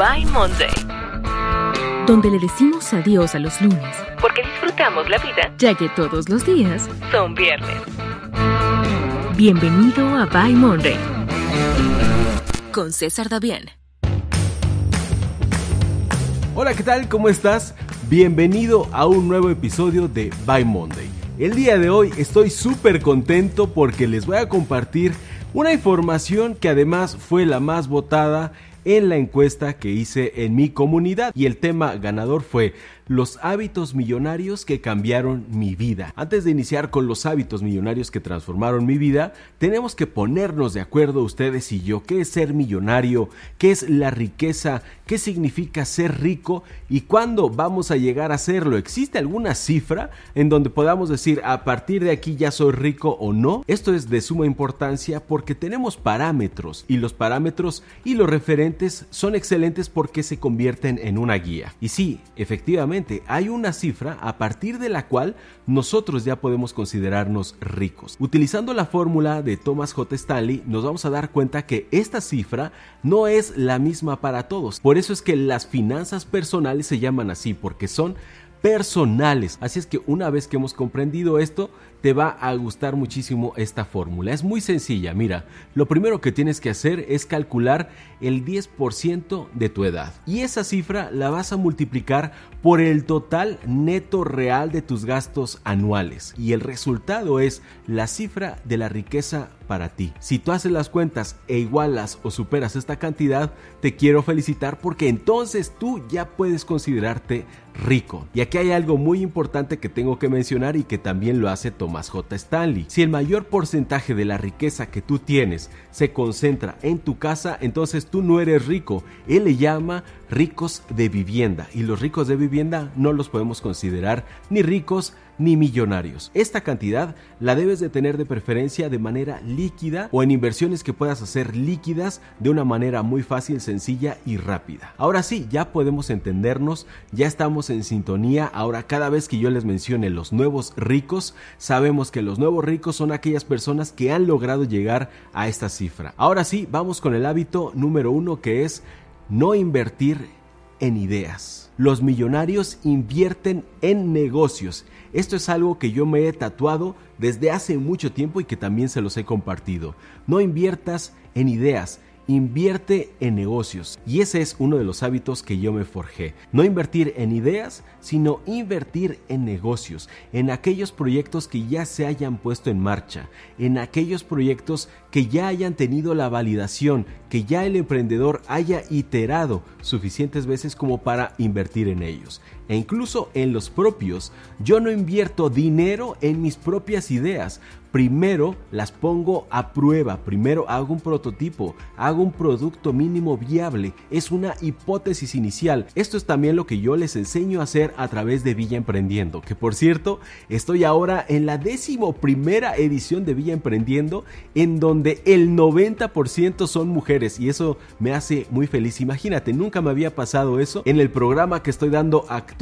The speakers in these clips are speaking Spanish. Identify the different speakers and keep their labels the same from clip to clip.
Speaker 1: By Monday.
Speaker 2: Donde le decimos adiós a los lunes,
Speaker 1: Porque disfrutamos la vida.
Speaker 2: ya que todos los días.
Speaker 1: Son viernes.
Speaker 2: Bienvenido a By Monday. Con César Davián.
Speaker 3: Hola, ¿qué tal? ¿Cómo estás? Bienvenido a un nuevo episodio de By Monday. El día de hoy estoy súper contento porque les voy a compartir una información que además fue la más votada en la encuesta que hice en mi comunidad. Y el tema ganador fue los hábitos millonarios que cambiaron mi vida. Antes de iniciar con los hábitos millonarios que transformaron mi vida, tenemos que ponernos de acuerdo ustedes y yo qué es ser millonario, qué es la riqueza, qué significa ser rico y cuándo vamos a llegar a serlo. ¿Existe alguna cifra en donde podamos decir a partir de aquí ya soy rico o no? Esto es de suma importancia porque tenemos parámetros y los parámetros y los referentes son excelentes porque se convierten en una guía. Y sí, efectivamente, hay una cifra a partir de la cual nosotros ya podemos considerarnos ricos. Utilizando la fórmula de Thomas J. Stanley, nos vamos a dar cuenta que esta cifra no es la misma para todos. Por eso es que las finanzas personales se llaman así, porque son personales. Así es que una vez que hemos comprendido esto, te va a gustar muchísimo esta fórmula. Es muy sencilla, mira, lo primero que tienes que hacer es calcular el 10% de tu edad. Y esa cifra la vas a multiplicar por el total neto real de tus gastos anuales. Y el resultado es la cifra de la riqueza para ti. Si tú haces las cuentas e igualas o superas esta cantidad, te quiero felicitar porque entonces tú ya puedes considerarte rico. Y aquí hay algo muy importante que tengo que mencionar y que también lo hace Thomas J. Stanley. Si el mayor porcentaje de la riqueza que tú tienes se concentra en tu casa, entonces tú no eres rico. Él le llama ricos de vivienda y los ricos de vivienda no los podemos considerar ni ricos millonarios. Esta cantidad la debes de tener de preferencia de manera líquida o en inversiones que puedas hacer líquidas de una manera muy fácil, sencilla y rápida. Ahora sí, ya podemos entendernos, ya estamos en sintonía. Ahora cada vez que yo les mencione los nuevos ricos, sabemos que los nuevos ricos son aquellas personas que han logrado llegar a esta cifra. Ahora sí, vamos con el hábito número uno que es no invertir en ideas. Los millonarios invierten en negocios. Esto es algo que yo me he tatuado desde hace mucho tiempo y que también se los he compartido. No inviertas en ideas, invierte en negocios. Y ese es uno de los hábitos que yo me forjé. No invertir en ideas, sino invertir en negocios, en aquellos proyectos que ya se hayan puesto en marcha, en aquellos proyectos que ya hayan tenido la validación, que ya el emprendedor haya iterado suficientes veces como para invertir en ellos. E incluso en los propios, yo no invierto dinero en mis propias ideas, primero las pongo a prueba, primero hago un prototipo, hago un producto mínimo viable, es una hipótesis inicial. Esto es también lo que yo les enseño a hacer a través de Villa Emprendiendo, que por cierto, estoy ahora en la décimo primera edición de Villa Emprendiendo, en donde el 90% son mujeres y eso me hace muy feliz. Imagínate, nunca me había pasado eso. En el programa que estoy dando actualmente,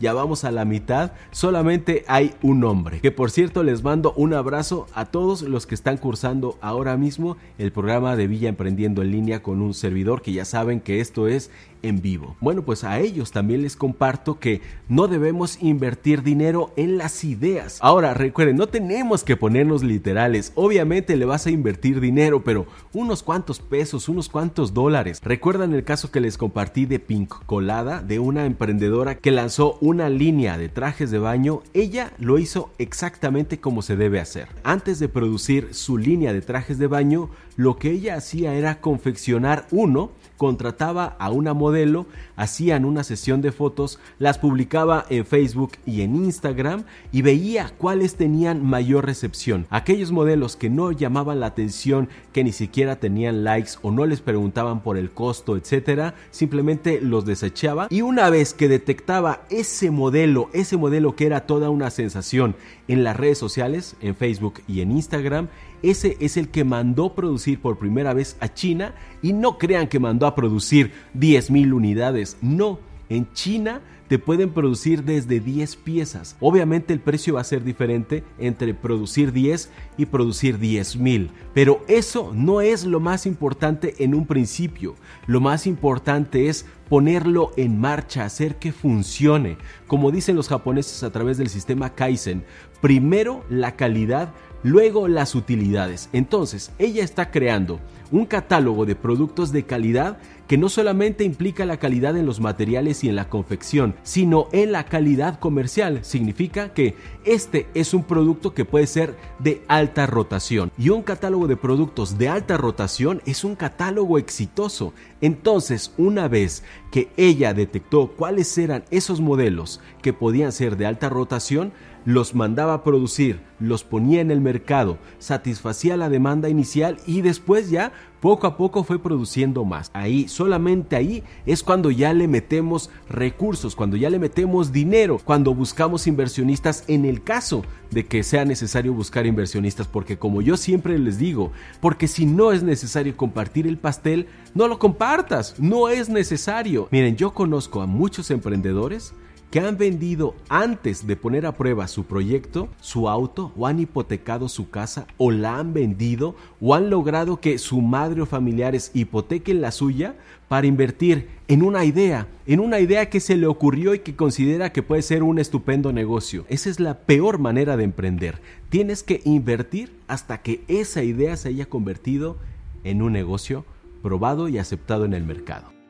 Speaker 3: ya vamos a la mitad, solamente hay un hombre, que por cierto les mando una abrazo a todos los que están cursando ahora mismo el programa de Villa Emprendiendo en línea con un servidor que ya saben que esto es en vivo. Bueno, pues a ellos también les comparto que no debemos invertir dinero en las ideas. Ahora, recuerden, no tenemos que ponernos literales. Obviamente le vas a invertir dinero, pero unos cuantos pesos, unos cuantos dólares. ¿Recuerdan el caso que les compartí de Pink Colada, de una emprendedora que lanzó una línea de trajes de baño? Ella lo hizo exactamente como se debe hacer. Antes de producir su línea de trajes de baño, lo que ella hacía era confeccionar uno contrataba a una modelo, hacían una sesión de fotos, las publicaba en Facebook y en Instagram y veía cuáles tenían mayor recepción. Aquellos modelos que no llamaban la atención, que ni siquiera tenían likes o no les preguntaban por el costo, etcétera, simplemente los desechaba y una vez que detectaba ese modelo, ese modelo que era toda una sensación en las redes sociales, en Facebook y en Instagram, ese es el que mandó producir por primera vez a China y no crean que mandó a producir 10.000 unidades, no. En China te pueden producir desde 10 piezas. Obviamente el precio va a ser diferente entre producir 10 y producir 10 mil. Pero eso no es lo más importante en un principio. Lo más importante es ponerlo en marcha, hacer que funcione. Como dicen los japoneses a través del sistema Kaizen, primero la calidad, luego las utilidades. Entonces, ella está creando un catálogo de productos de calidad que no solamente implica la calidad en los materiales y en la confección, sino en la calidad comercial. Significa que este es un producto que puede ser de alta rotación y un catálogo de productos de alta rotación es un catálogo exitoso. Entonces, una vez que ella detectó cuáles eran esos modelos que podían ser de alta rotación, los mandaba a producir, los ponía en el mercado, satisfacía la demanda inicial y después ya poco a poco fue produciendo más. Ahí, solamente ahí es cuando ya le metemos recursos, cuando ya le metemos dinero, cuando buscamos inversionistas en el caso de que sea necesario buscar inversionistas, porque como yo siempre les digo, porque si no es necesario compartir el pastel, no lo compartas, no es necesario. Miren, yo conozco a muchos emprendedores que han vendido antes de poner a prueba su proyecto, su auto, o han hipotecado su casa, o la han vendido, o han logrado que su madre o familiares hipotequen la suya para invertir en una idea, en una idea que se le ocurrió y que considera que puede ser un estupendo negocio. Esa es la peor manera de emprender. Tienes que invertir hasta que esa idea se haya convertido en un negocio probado y aceptado en el mercado.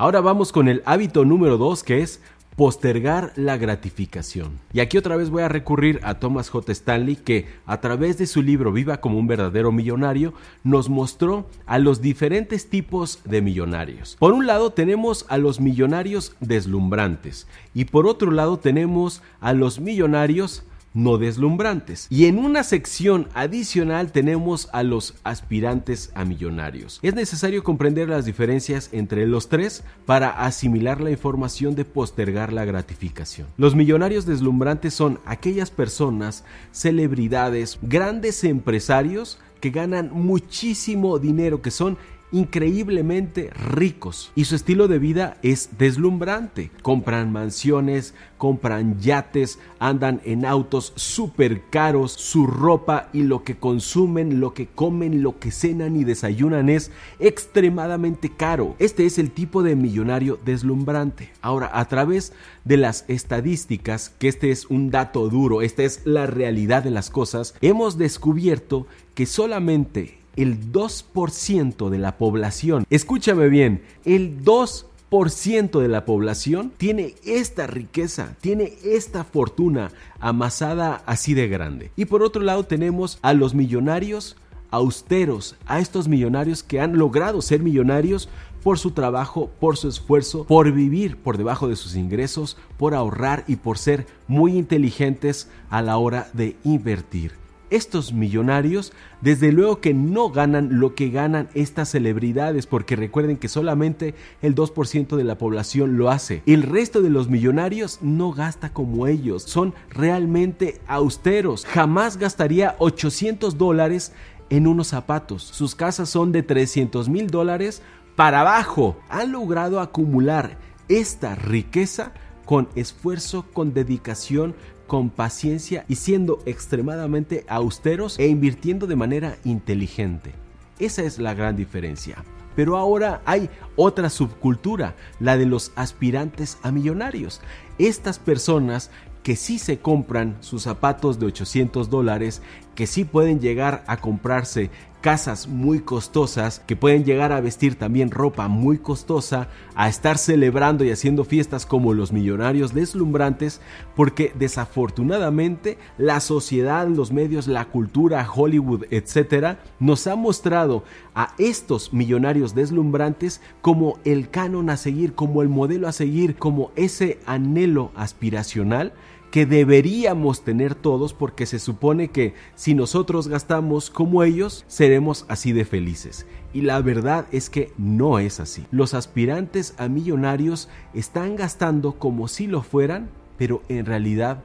Speaker 3: Ahora vamos con el hábito número 2 que es postergar la gratificación. Y aquí otra vez voy a recurrir a Thomas J. Stanley que a través de su libro Viva como un verdadero millonario nos mostró a los diferentes tipos de millonarios. Por un lado tenemos a los millonarios deslumbrantes y por otro lado tenemos a los millonarios no deslumbrantes. Y en una sección adicional tenemos a los aspirantes a millonarios. Es necesario comprender las diferencias entre los tres para asimilar la información de postergar la gratificación. Los millonarios deslumbrantes son aquellas personas, celebridades, grandes empresarios que ganan muchísimo dinero, que son increíblemente ricos y su estilo de vida es deslumbrante. Compran mansiones, compran yates, andan en autos súper caros, su ropa y lo que consumen, lo que comen, lo que cenan y desayunan es extremadamente caro. Este es el tipo de millonario deslumbrante. Ahora, a través de las estadísticas, que este es un dato duro, esta es la realidad de las cosas, hemos descubierto que solamente el 2% de la población, escúchame bien, el 2% de la población tiene esta riqueza, tiene esta fortuna amasada así de grande. Y por otro lado tenemos a los millonarios austeros, a estos millonarios que han logrado ser millonarios por su trabajo, por su esfuerzo, por vivir por debajo de sus ingresos, por ahorrar y por ser muy inteligentes a la hora de invertir estos millonarios, desde luego que no ganan lo que ganan estas celebridades, porque recuerden que solamente el 2% de la población lo hace. El resto de los millonarios no gasta como ellos, son realmente austeros. Jamás gastaría 800 dólares en unos zapatos. Sus casas son de 300 mil dólares para abajo. Han logrado acumular esta riqueza con esfuerzo, con dedicación, con paciencia y siendo extremadamente austeros e invirtiendo de manera inteligente. Esa es la gran diferencia. Pero ahora hay otra subcultura, la de los aspirantes a millonarios. Estas personas que sí se compran sus zapatos de 800 dólares, que sí pueden llegar a comprarse casas muy costosas, que pueden llegar a vestir también ropa muy costosa, a estar celebrando y haciendo fiestas como los millonarios deslumbrantes, porque desafortunadamente la sociedad, los medios, la cultura, Hollywood, etcétera, nos ha mostrado a estos millonarios deslumbrantes como el canon a seguir, como el modelo a seguir, como ese anhelo aspiracional que deberíamos tener todos porque se supone que si nosotros gastamos como ellos, seremos así de felices. Y la verdad es que no es así. Los aspirantes a millonarios están gastando como si lo fueran, pero en realidad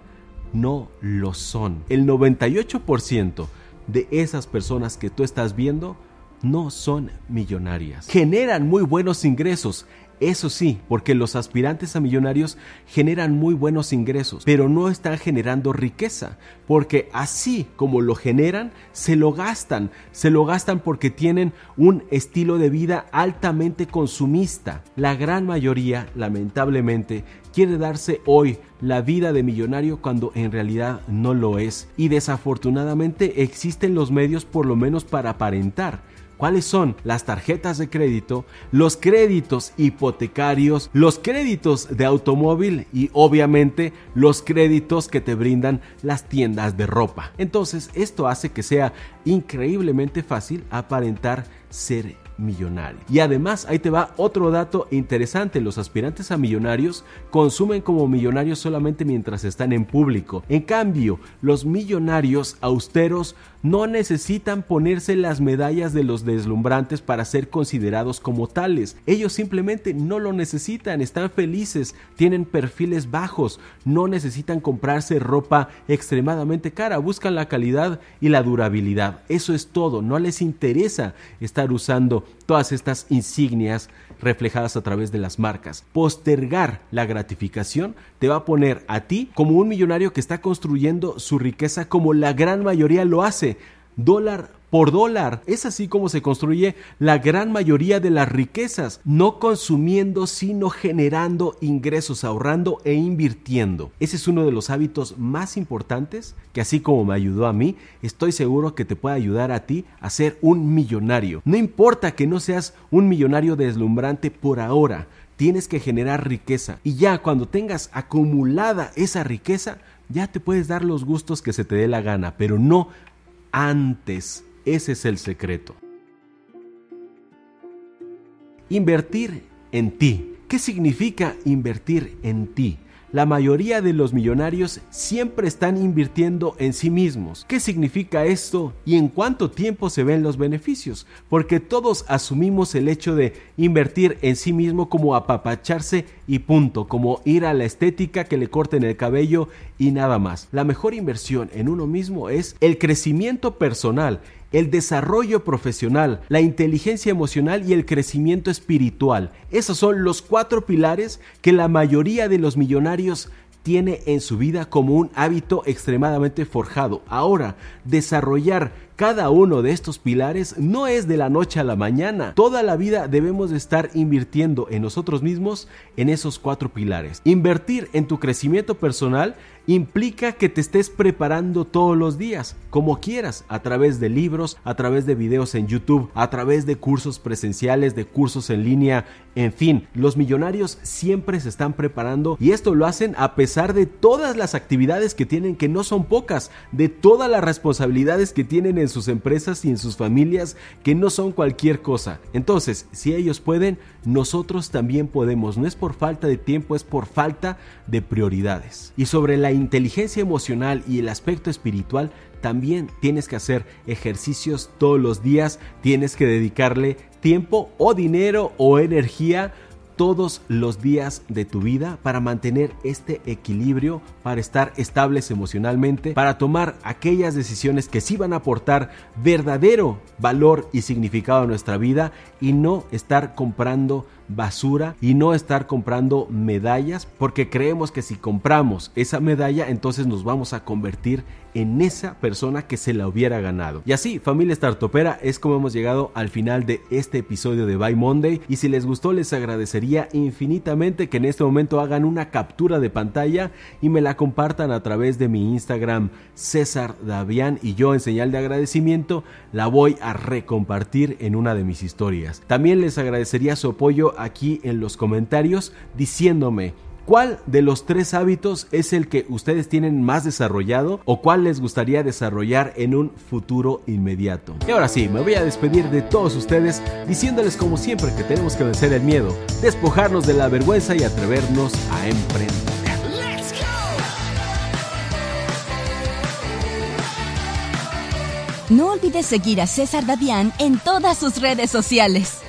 Speaker 3: no lo son. El 98% de esas personas que tú estás viendo no son millonarias. Generan muy buenos ingresos, eso sí, porque los aspirantes a millonarios generan muy buenos ingresos, pero no están generando riqueza, porque así como lo generan, se lo gastan, se lo gastan porque tienen un estilo de vida altamente consumista. La gran mayoría, lamentablemente, quiere darse hoy la vida de millonario cuando en realidad no lo es. Y desafortunadamente existen los medios por lo menos para aparentar ¿Cuáles son? Las tarjetas de crédito, los créditos hipotecarios, los créditos de automóvil y obviamente los créditos que te brindan las tiendas de ropa. Entonces esto hace que sea increíblemente fácil aparentar ser millonario. Y además, ahí te va otro dato interesante, los aspirantes a millonarios consumen como millonarios solamente mientras están en público. En cambio, los millonarios austeros no necesitan ponerse las medallas de los deslumbrantes para ser considerados como tales. Ellos simplemente no lo necesitan, están felices, tienen perfiles bajos, no necesitan comprarse ropa extremadamente cara, buscan la calidad y la durabilidad. Eso es todo, no les interesa estar usando todas estas insignias reflejadas a través de las marcas. Postergar la gratificación te va a poner a ti como un millonario que está construyendo su riqueza como la gran mayoría lo hace. Dólar por dólar. Es así como se construye la gran mayoría de las riquezas, no consumiendo, sino generando ingresos, ahorrando e invirtiendo. Ese es uno de los hábitos más importantes que así como me ayudó a mí, estoy seguro que te puede ayudar a ti a ser un millonario. No importa que no seas un millonario deslumbrante por ahora, tienes que generar riqueza y ya cuando tengas acumulada esa riqueza, ya te puedes dar los gustos que se te dé la gana, pero no antes ese es el secreto. Invertir en ti. ¿Qué significa invertir en ti? La mayoría de los millonarios siempre están invirtiendo en sí mismos. ¿Qué significa esto y en cuánto tiempo se ven los beneficios? Porque todos asumimos el hecho de invertir en sí mismo como apapacharse y punto, como ir a la estética que le corten el cabello y nada más. La mejor inversión en uno mismo es el crecimiento personal el desarrollo profesional, la inteligencia emocional y el crecimiento espiritual. Esos son los cuatro pilares que la mayoría de los millonarios tiene en su vida como un hábito extremadamente forjado. Ahora, desarrollar cada uno de estos pilares no es de la noche a la mañana. Toda la vida debemos estar invirtiendo en nosotros mismos en esos cuatro pilares. Invertir en tu crecimiento personal implica que te estés preparando todos los días, como quieras, a través de libros, a través de videos en YouTube, a través de cursos presenciales, de cursos en línea, en fin, los millonarios siempre se están preparando y esto lo hacen a pesar de todas las actividades que tienen, que no son pocas, de todas las responsabilidades que tienen en sus empresas y en sus familias, que no son cualquier cosa. Entonces, si ellos pueden, nosotros también podemos. No es por falta de tiempo, es por falta de prioridades. Y sobre la inteligencia emocional y el aspecto espiritual, también tienes que hacer ejercicios todos los días, tienes que dedicarle tiempo o dinero o energía todos los días de tu vida para mantener este equilibrio, para estar estables emocionalmente, para tomar aquellas decisiones que sí van a aportar verdadero valor y significado a nuestra vida y no estar comprando basura y no estar comprando medallas porque creemos que si compramos esa medalla entonces nos vamos a convertir en esa persona que se la hubiera ganado. Y así, familia startupera, es como hemos llegado al final de este episodio de Buy Monday y si les gustó les agradecería infinitamente que en este momento hagan una captura de pantalla y me la compartan a través de mi Instagram César Davián y yo en señal de agradecimiento la voy a recompartir en una de mis historias. También les agradecería su apoyo aquí en los comentarios diciéndome ¿Cuál de los tres hábitos es el que ustedes tienen más desarrollado o cuál les gustaría desarrollar en un futuro inmediato? Y ahora sí, me voy a despedir de todos ustedes diciéndoles como siempre que tenemos que vencer el miedo, despojarnos de la vergüenza y atrevernos a emprender.
Speaker 2: No olvides seguir a César Davián en todas sus redes sociales.